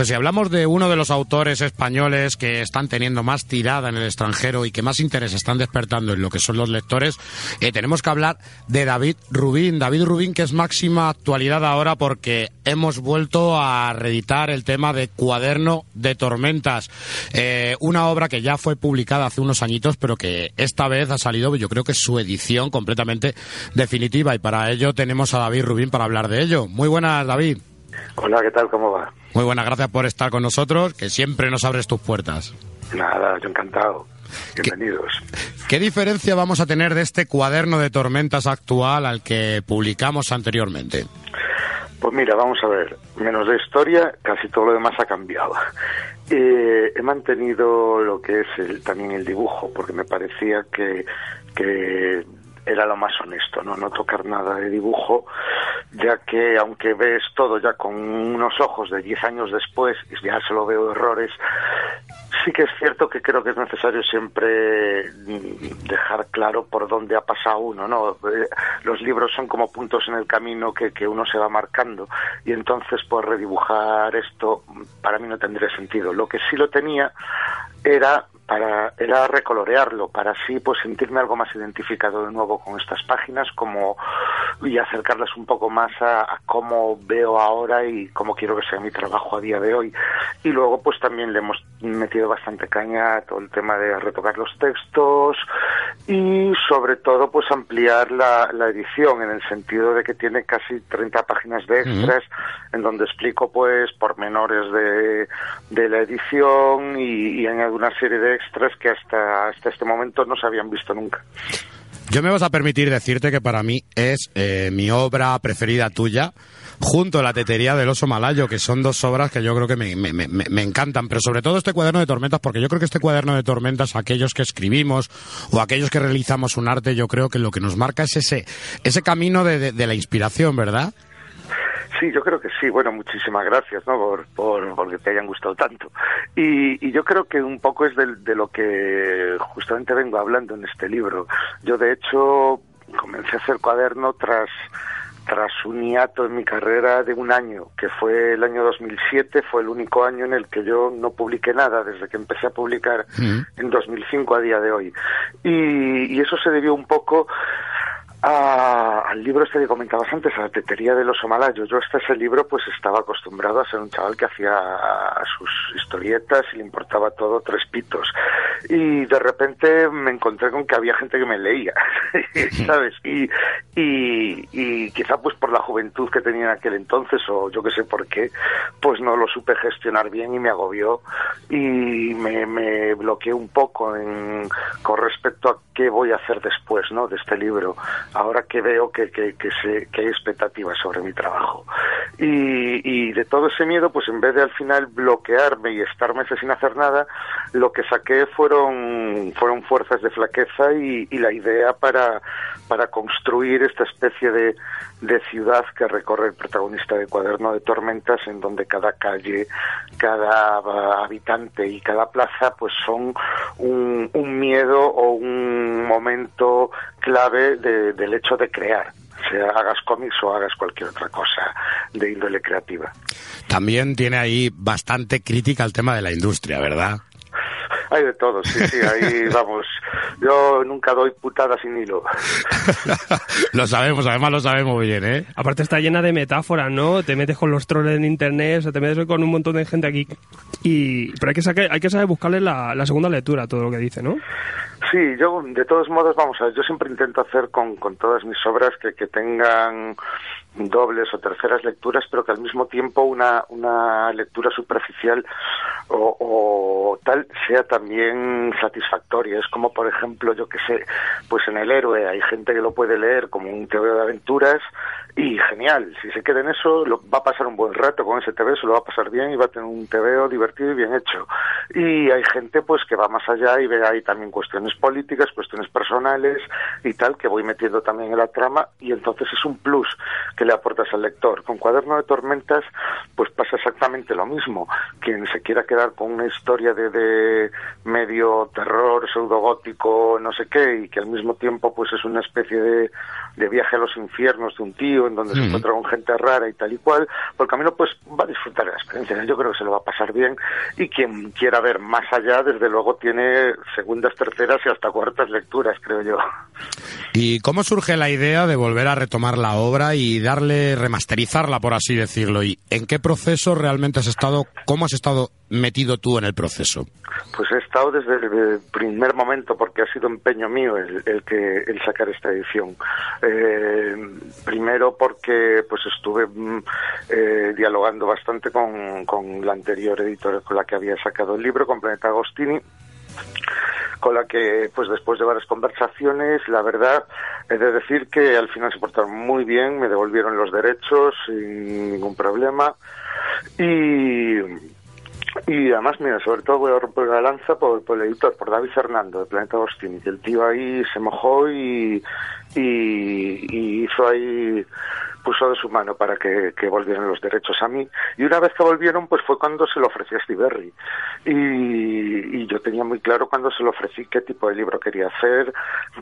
Pues si hablamos de uno de los autores españoles que están teniendo más tirada en el extranjero y que más interés están despertando en lo que son los lectores, eh, tenemos que hablar de David Rubín. David Rubín que es máxima actualidad ahora porque hemos vuelto a reeditar el tema de Cuaderno de Tormentas, eh, una obra que ya fue publicada hace unos añitos, pero que esta vez ha salido, yo creo que es su edición completamente definitiva y para ello tenemos a David Rubín para hablar de ello. Muy buenas, David. Hola, ¿qué tal? ¿Cómo va? Muy buenas, gracias por estar con nosotros, que siempre nos abres tus puertas. Nada, yo encantado. Bienvenidos. ¿Qué, diferencia vamos a tener de este cuaderno de tormentas actual al que publicamos anteriormente? Pues mira, vamos a ver, menos de historia, casi todo lo demás ha cambiado. Eh, he mantenido lo que es el, también el dibujo, porque me parecía que, que era lo más honesto, ¿no? No tocar nada de dibujo, ya que aunque ves todo ya con unos ojos de 10 años después, ya solo veo errores, sí que es cierto que creo que es necesario siempre mm, dejar claro por dónde ha pasado uno, ¿no? Eh, los libros son como puntos en el camino que, que uno se va marcando y entonces pues redibujar esto para mí no tendría sentido. Lo que sí lo tenía era para era recolorearlo para así pues sentirme algo más identificado de nuevo con estas páginas como y acercarlas un poco más a, cómo veo ahora y cómo quiero que sea mi trabajo a día de hoy. Y luego pues también le hemos metido bastante caña a todo el tema de retocar los textos y sobre todo pues ampliar la, la edición en el sentido de que tiene casi 30 páginas de extras en donde explico pues pormenores de, de la edición y, y añado una serie de extras que hasta, hasta este momento no se habían visto nunca. Yo me vas a permitir decirte que para mí es eh, mi obra preferida tuya, junto a La Tetería del Oso Malayo, que son dos obras que yo creo que me, me, me, me, encantan, pero sobre todo este cuaderno de tormentas, porque yo creo que este cuaderno de tormentas, aquellos que escribimos o aquellos que realizamos un arte, yo creo que lo que nos marca es ese, ese camino de, de, de la inspiración, ¿verdad? Sí, yo creo que sí. Bueno, muchísimas gracias, ¿no? Por, por porque te hayan gustado tanto. Y, y yo creo que un poco es de, de, lo que justamente vengo hablando en este libro. Yo, de hecho, comencé a hacer cuaderno tras tras un hiato en mi carrera de un año, que fue el año 2007, fue el único año en el que yo no publiqué nada desde que empecé a publicar en 2005 a día de hoy. Y, y eso se debió un poco a, al libro este que comentabas antes, a la tetería de los Somalayos. Yo hasta ese libro pues estaba acostumbrado a ser un chaval que hacía sus historietas y le importaba todo tres pitos. Y de repente me encontré con que había gente que me leía, ¿sabes? Y, y, y quizá pues por la juventud que tenía en aquel entonces o yo que sé por qué, pues no lo supe gestionar bien y me agobió y me, me bloqueé un poco en, con respecto a qué voy a hacer después, ¿no? De este libro ahora que veo que, que, que, que hay expectativas sobre mi trabajo. Y, y, de todo ese miedo, pues en vez de al final bloquearme y estar meses sin hacer nada, lo que saqué fueron, fueron fuerzas de flaqueza y, y la idea para, para construir esta especie de, de ciudad que recorre el protagonista de Cuaderno de Tormentas, en donde cada calle, cada habitante y cada plaza, pues son un, un miedo o un momento clave de, del hecho de crear sea hagas cómics o hagas cualquier otra cosa de índole creativa. También tiene ahí bastante crítica al tema de la industria, ¿verdad? Hay de todo, sí, sí, ahí vamos. Yo nunca doy putadas sin hilo. lo sabemos, además lo sabemos bien, ¿eh? Aparte está llena de metáforas, ¿no? Te metes con los trolls en internet, o sea, te metes con un montón de gente aquí. Y... Pero hay que, saber, hay que saber buscarle la, la segunda lectura a todo lo que dice, ¿no? Sí, yo de todos modos, vamos a ver, yo siempre intento hacer con, con todas mis obras que, que tengan dobles o terceras lecturas, pero que al mismo tiempo una, una lectura superficial o, o, tal sea también satisfactoria. Es como, por ejemplo, yo que sé, pues en El Héroe hay gente que lo puede leer como un teoría de aventuras y genial. Si se queda en eso, lo, va a pasar un buen rato con ese TV, se lo va a pasar bien y va a tener un TVO divertido y bien hecho. y hay gente pues que va más allá y ve ahí también cuestiones políticas, cuestiones personales y tal, que voy metiendo también en la trama y entonces es un plus que le aportas al lector. Con Cuaderno de Tormentas pues pasa exactamente lo mismo. Quien se quiera quedar con una historia de, de medio terror, pseudogótico, no sé qué, y que al mismo tiempo pues es una especie de, de viaje a los infiernos de un tío en donde se encuentra con gente rara y tal y cual, por el camino pues va a disfrutar. Yo creo que se lo va a pasar bien y quien quiera ver más allá, desde luego tiene segundas, terceras y hasta cuartas lecturas, creo yo. ¿Y cómo surge la idea de volver a retomar la obra y darle, remasterizarla, por así decirlo? ¿Y en qué proceso realmente has estado, cómo has estado metido tú en el proceso? Pues he estado desde el primer momento porque ha sido empeño mío el, que el sacar esta edición. Eh, primero porque pues estuve mm, eh, dialogando bastante con, con la anterior editora con la que había sacado el libro, con Planeta Agostini con la que, pues después de varias conversaciones, la verdad, he de decir que al final se portaron muy bien, me devolvieron los derechos sin ningún problema. Y, y además, mira, sobre todo voy a romper la lanza por, por el editor, por David Fernando, de Planeta Agostini, que el tío ahí se mojó y, y hizo ahí puso de su mano para que, volvieran los derechos a mí. Y una vez que volvieron, pues fue cuando se lo ofrecí a Steve Berry. Y, yo tenía muy claro cuando se lo ofrecí qué tipo de libro quería hacer,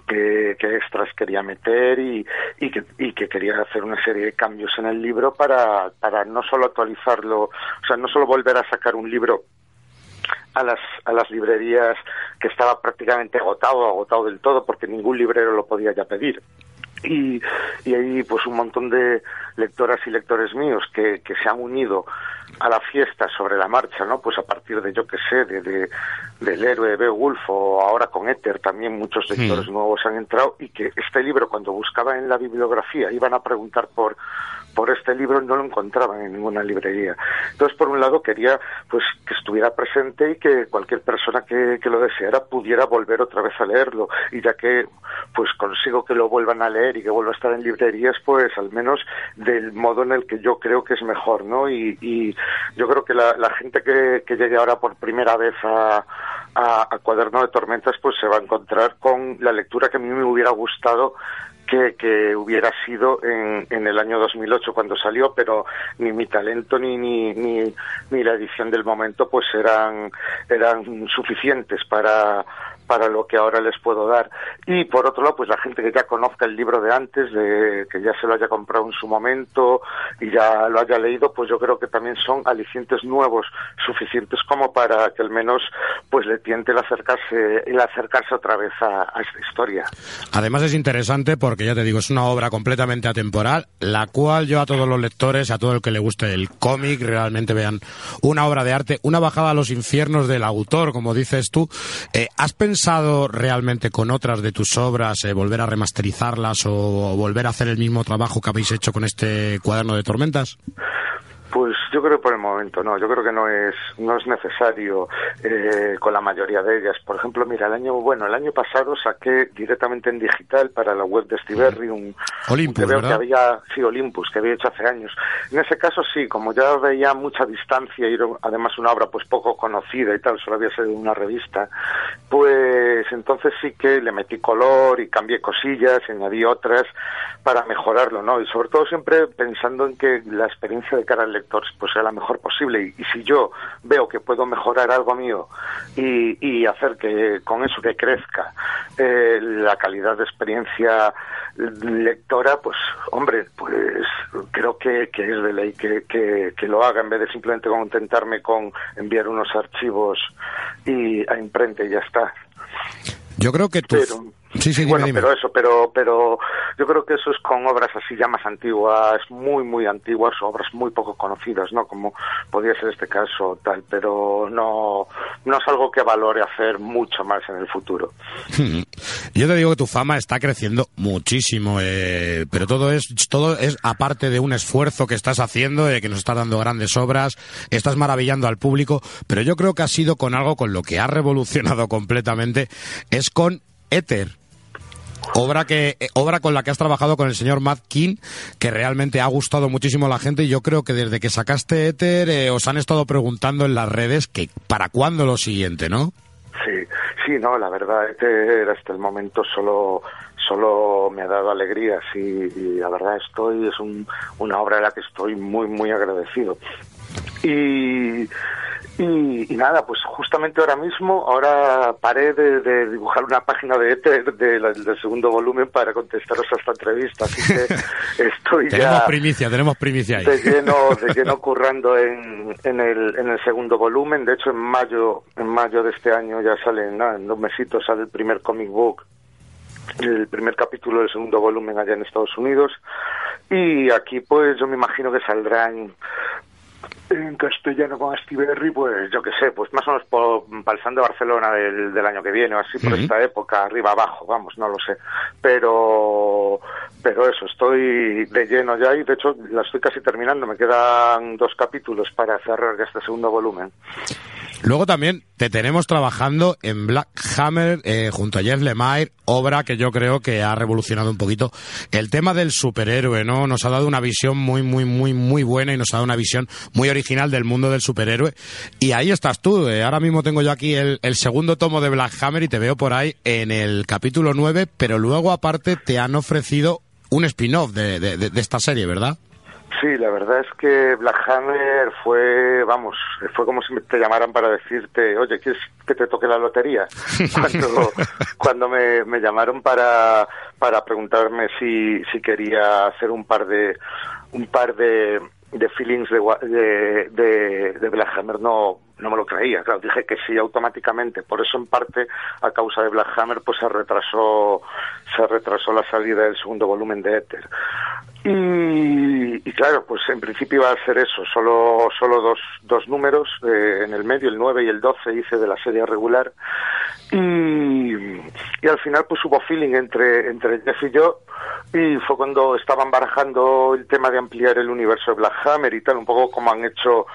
qué, extras quería meter y, que, y que quería hacer una serie de cambios en el libro para, para no solo actualizarlo, o sea, no solo volver a sacar un libro a las, a las librerías que estaba prácticamente agotado, agotado del todo, porque ningún librero lo podía ya pedir, y, y hay pues un montón de lectoras y lectores míos que, que se han unido a la fiesta sobre la marcha, ¿no? Pues a partir de, yo que sé, de, de del héroe Beowulf o ahora con Éter también muchos lectores nuevos han entrado y que este libro cuando buscaba en la bibliografía iban a preguntar por por este libro no lo encontraban en ninguna librería. Entonces, por un lado, quería pues que estuviera presente y que cualquier persona que, que lo deseara pudiera volver otra vez a leerlo. Y ya que pues consigo que lo vuelvan a leer y que vuelva a estar en librerías, pues al menos del modo en el que yo creo que es mejor, ¿no? Y, y yo creo que la, la gente que, llegue ahora por primera vez a, a, a Cuaderno de Tormentas, pues se va a encontrar con la lectura que a mí me hubiera gustado que, que hubiera sido en, en, el año 2008 cuando salió, pero ni mi talento ni, ni, ni, ni la edición del momento pues eran, eran suficientes para, para lo que ahora les puedo dar. Y por otro lado, pues la gente que ya conozca el libro de antes, de que ya se lo haya comprado en su momento y ya lo haya leído, pues yo creo que también son alicientes nuevos suficientes como para que al menos pues le tiente el acercarse, el acercarse otra vez a, a esta historia. Además es interesante porque ya te digo, es una obra completamente atemporal, la cual yo a todos los lectores, a todo el que le guste el cómic, realmente vean una obra de arte, una bajada a los infiernos del autor, como dices tú. Eh, ¿Has pensado pensado realmente con otras de tus obras eh, volver a remasterizarlas o, o volver a hacer el mismo trabajo que habéis hecho con este cuaderno de tormentas? Pues yo creo que por el momento no, yo creo que no es no es necesario eh, con la mayoría de ellas. Por ejemplo, mira, el año bueno, el año pasado saqué directamente en digital para la web de Stiberry un, Olympus, un que había sí Olympus que había hecho hace años. En ese caso sí, como ya veía mucha distancia y además una obra pues poco conocida y tal, solo había sido una revista, pues entonces sí que le metí color y cambié cosillas, añadí otras para mejorarlo, ¿no? Y sobre todo siempre pensando en que la experiencia de cara al lector pues sea la mejor posible. Y, y si yo veo que puedo mejorar algo mío y, y hacer que con eso que crezca eh, la calidad de experiencia lectora, pues hombre, pues creo que, que es de ley que, que, que, lo haga en vez de simplemente contentarme con enviar unos archivos y a imprenta y ya está. Yo creo que tú... Pero, Sí, sí, bueno, dime, pero eso, pero, pero yo creo que eso es con obras así ya más antiguas, muy, muy antiguas, obras muy poco conocidas, ¿no? Como podría ser este caso, tal, pero no, no es algo que valore hacer mucho más en el futuro. Yo te digo que tu fama está creciendo muchísimo, eh, pero todo es, todo es aparte de un esfuerzo que estás haciendo, eh, que nos estás dando grandes obras, estás maravillando al público, pero yo creo que ha sido con algo con lo que ha revolucionado completamente, es con Éter. Obra, que, eh, obra con la que has trabajado con el señor Matt King, que realmente ha gustado muchísimo a la gente y yo creo que desde que sacaste Ether eh, os han estado preguntando en las redes que para cuándo lo siguiente, ¿no? Sí, sí, no, la verdad, Ether hasta el momento solo solo me ha dado alegrías y, y la verdad estoy, es un, una obra de la que estoy muy, muy agradecido. Y, y, y, nada, pues justamente ahora mismo, ahora paré de, de dibujar una página de Ether de la, del segundo volumen para contestaros a esta entrevista, así que estoy tenemos ya primicia, tenemos primicia ahí. de lleno, de lleno currando en, en, el, en el segundo volumen. De hecho, en mayo, en mayo de este año ya sale, nada, en dos mesitos sale el primer comic book el primer capítulo del segundo volumen allá en Estados Unidos y aquí pues yo me imagino que saldrá en, castellano con Astiberri, pues yo qué sé, pues más o menos por, para el San de Barcelona del, del año que viene o así por Ujú. esta época, arriba abajo, vamos, no lo sé. Pero pero eso, estoy de lleno ya y de hecho la estoy casi terminando, me quedan dos capítulos para cerrar este segundo volumen. Luego también te tenemos trabajando en Black Hammer eh, junto a Jeff Lemire, obra que yo creo que ha revolucionado un poquito el tema del superhéroe, ¿no? Nos ha dado una visión muy, muy, muy, muy buena y nos ha dado una visión muy original del mundo del superhéroe. Y ahí estás tú. eh, Ahora mismo tengo yo aquí el, segundo tomo de Black Hammer y te veo por ahí en el capítulo 9, pero luego aparte te han ofrecido un spin-off de esta serie, ¿verdad? Sí, la verdad es que Black Hammer fue, vamos, fue como si te llamaran para decirte, oye, ¿quieres que te toque la lotería? Cuando, cuando me, me llamaron para, para preguntarme si, si quería hacer un par de, un par de, de feelings de, de, de, de Black Hammer, no, no me lo creía, claro, dije que sí automáticamente, por eso en parte, a causa de Black Hammer, pues se retrasó, se retrasó la salida del segundo volumen de Ether. Y, claro, pues en principio iba a ser eso, solo, solo dos, dos números, eh, en el medio, el 9 y el 12 hice de la serie regular. Y, y al final pues hubo feeling entre, entre Jeff y yo, y fue cuando estaban barajando el tema de ampliar el universo de Black Hammer y tal, un poco como han hecho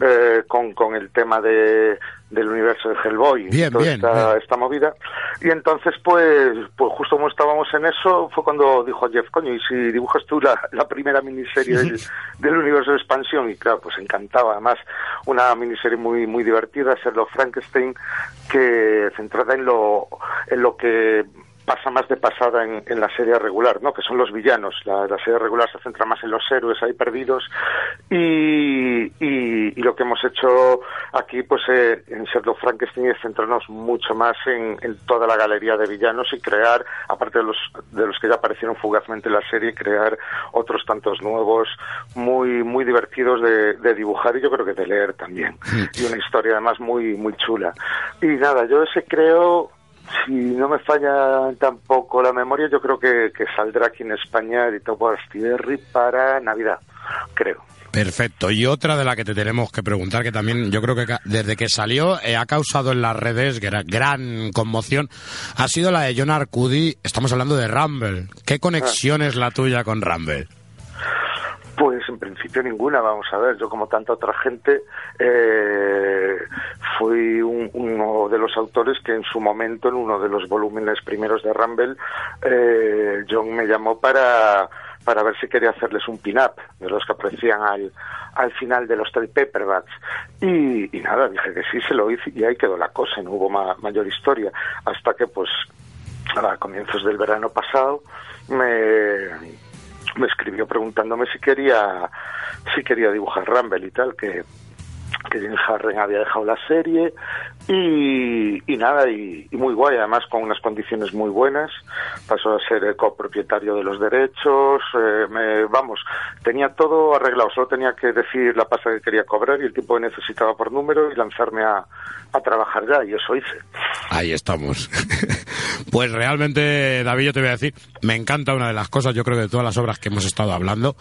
eh, con, con el tema de, del universo de Hellboy. Bien, toda bien, esta, bien. esta movida. Y entonces, pues, pues justo como estábamos en eso, fue cuando dijo Jeff, coño, ¿y si dibujas tú la, la primera miniserie del, del universo de expansión? Y claro, pues encantaba. Además, una miniserie muy muy divertida, Sherlock Frankenstein, que centrada en lo, en lo que pasa más de pasada en, en la serie regular, ¿no? Que son los villanos. La, la serie regular se centra más en los héroes ahí perdidos y, y, y lo que hemos hecho aquí, pues eh, en Sherlock Frankenstein es centrarnos mucho más en, en toda la galería de villanos y crear, aparte de los de los que ya aparecieron fugazmente en la serie, crear otros tantos nuevos, muy muy divertidos de, de dibujar y yo creo que de leer también. Y una historia además muy muy chula. Y nada, yo ese creo si no me falla tampoco la memoria, yo creo que, que saldrá aquí en España editado por Astiberri para Navidad, creo. Perfecto. Y otra de la que te tenemos que preguntar, que también yo creo que desde que salió eh, ha causado en las redes gra- gran conmoción, ha sido la de John Arcudi. Estamos hablando de Rumble. ¿Qué conexión es la tuya con Rumble? Pues en principio ninguna, vamos a ver. Yo como tanta otra gente eh, fui un- uno de los autores que en su momento, en uno de los volúmenes primeros de Rumble, eh, John me llamó para, para ver si quería hacerles un pin-up de los que aparecían al, al final de los trade paperbacks. Y, y nada, dije que sí, se lo hice y ahí quedó la cosa, no hubo ma- mayor historia. Hasta que pues a comienzos del verano pasado me me escribió preguntándome si quería si quería dibujar Rumble y tal que que Jim Harren había dejado la serie y, nada, y, muy guay, además con unas condiciones muy buenas, pasó a ser copropietario de los derechos, eh, me, vamos, tenía todo arreglado, solo tenía que decir la pasta que quería cobrar y el tiempo que necesitaba por número y lanzarme a, a trabajar ya, y eso hice. Ahí estamos. pues realmente, David, yo te voy a decir, me encanta una de las cosas, yo creo que de todas las obras que hemos estado hablando,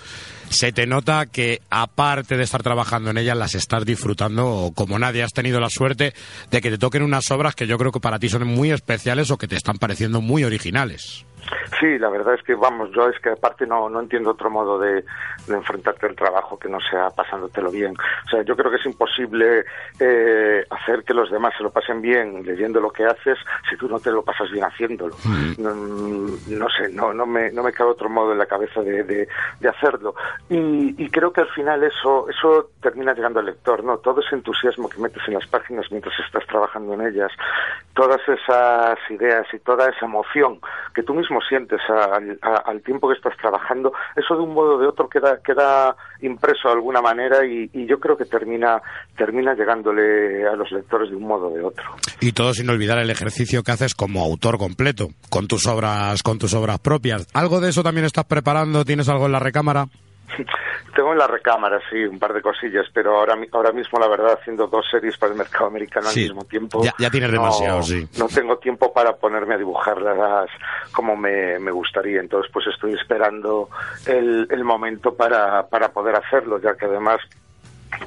se te nota que aparte de estar trabajando en ellas, las estás disfrutando como nadie has tenido la suerte de que te toquen unas obras que yo creo que para ti son muy especiales o que te están pareciendo muy originales. Sí, la verdad es que, vamos, yo es que aparte no, no entiendo otro modo de, enfrentarte al trabajo que no sea pasándotelo bien. O sea, yo creo que es imposible eh, hacer que los demás se lo pasen bien leyendo lo que haces si tú no te lo pasas bien haciéndolo. no, sé, no, no, me, no me cabe otro modo en la cabeza de, de, hacerlo. Y, y, creo que al final eso, eso termina llegando al lector, ¿no? Todo ese entusiasmo que metes en las páginas mientras estás trabajando en ellas, todas esas ideas y toda esa emoción que tú mismo sientes al, tiempo que estás trabajando, eso de un modo o de otro queda, queda impreso de alguna manera y, yo creo que termina, termina llegándole a los lectores de un modo o de otro. Y todo sin olvidar el ejercicio que haces como autor completo, con tus obras, con tus obras propias. ¿Algo de eso también estás preparando? ¿Tienes algo en la recámara? Tengo en la recámara, sí, un par de cosillas, pero ahora, ahora mismo, la verdad, haciendo dos series para el mercado americano al mismo tiempo. Ya, tienes demasiado, sí. No tengo tiempo para ponerme a dibujarlas como me, me gustaría. Entonces, pues estoy esperando el, el momento para, para poder hacerlo, ya que además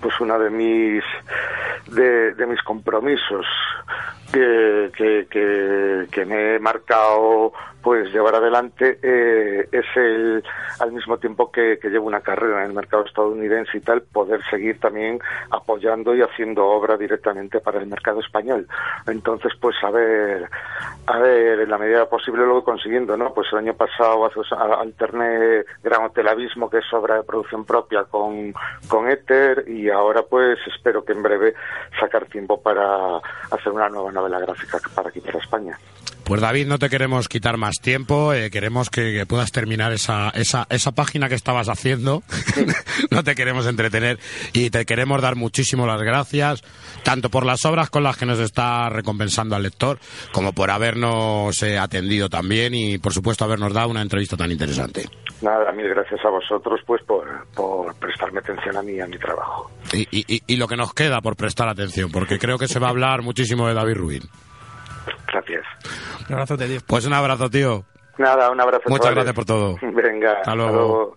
pues uno de mis de, de mis compromisos que, que, que, me he marcado pues llevar adelante eh, es el al mismo tiempo que, que, llevo una carrera en el mercado estadounidense y tal poder seguir también apoyando y haciendo obra directamente para el mercado español. Entonces pues a ver a ver en la medida posible voy consiguiendo no pues el año pasado alterné Gran Hotel Abismo que es obra de producción propia con con Ether y ahora pues espero que en breve sacar tiempo para hacer una nueva novela gráfica para aquí para España pues David, no te queremos quitar más tiempo, eh, queremos que, puedas terminar esa, esa, esa página que estabas haciendo, no te queremos entretener y te queremos dar muchísimo las gracias, tanto por las obras con las que nos está recompensando al lector, como por habernos eh, atendido también y por supuesto habernos dado una entrevista tan interesante. Nada, mil gracias a vosotros pues por, por prestarme atención a mí y a mi trabajo. Y, y, y lo que nos queda por prestar atención, porque creo que se va a hablar muchísimo de David Rubin. Un abrazo, tío. Pues un abrazo, tío. Nada, un abrazo. Muchas gracias por todo. Venga. Hasta luego.